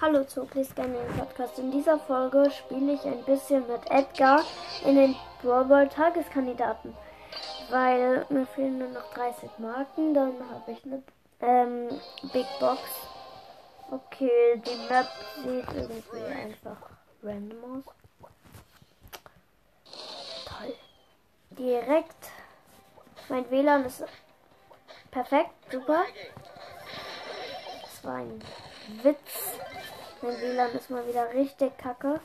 Hallo zu Gaming Podcast. In dieser Folge spiele ich ein bisschen mit Edgar in den Brawl Tageskandidaten. Weil mir fehlen nur noch 30 Marken, dann habe ich eine ähm, Big Box. Okay, die Map sieht irgendwie einfach random aus. Toll. Direkt. Mein WLAN ist perfekt, super. Das war ein Witz. Mein WLAN ist mal wieder richtig kacke.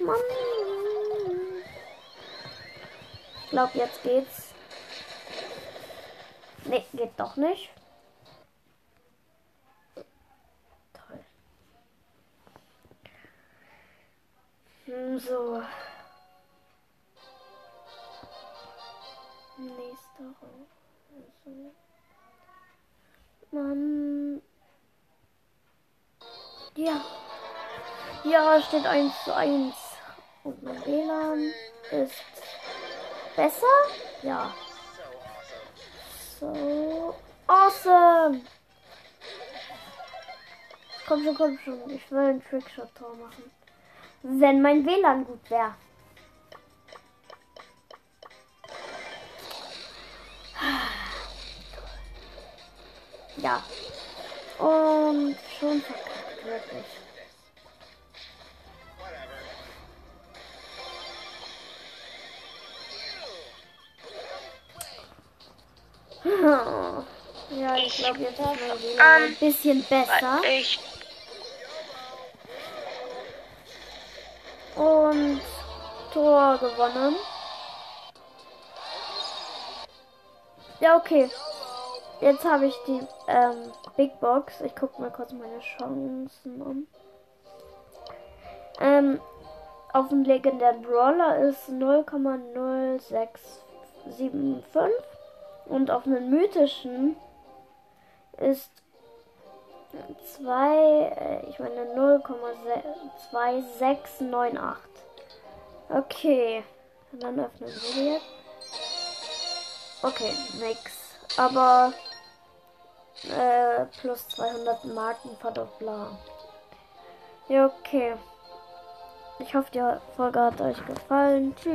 Mann. Ich glaube, jetzt geht's. Nee, geht doch nicht. Toll. Hm, so. Nächste Runde. Mann. Ja. Ja, steht 1 zu 1. Und mein WLAN ist besser? Ja. So. Awesome! Komm schon, komm schon. Ich will ein Trickshot-Tor machen. Wenn mein WLAN gut wäre. Ja. Und schon verkackt, wirklich. Ja, ich glaube, jetzt ist mein WLAN ein bisschen besser. Ich. Und Tor gewonnen. Ja, okay. Jetzt habe ich die ähm, Big Box. Ich gucke mal kurz meine Chancen um. Ähm, auf dem legendären Brawler ist 0,0675 und auf einem mythischen ist 2, äh, ich meine 0,2698. Okay, dann öffnen wir jetzt. Okay, nix. Aber äh, plus 200 Marken Verdoppler. Ja, okay. Ich hoffe, die Folge hat euch gefallen. Tschüss.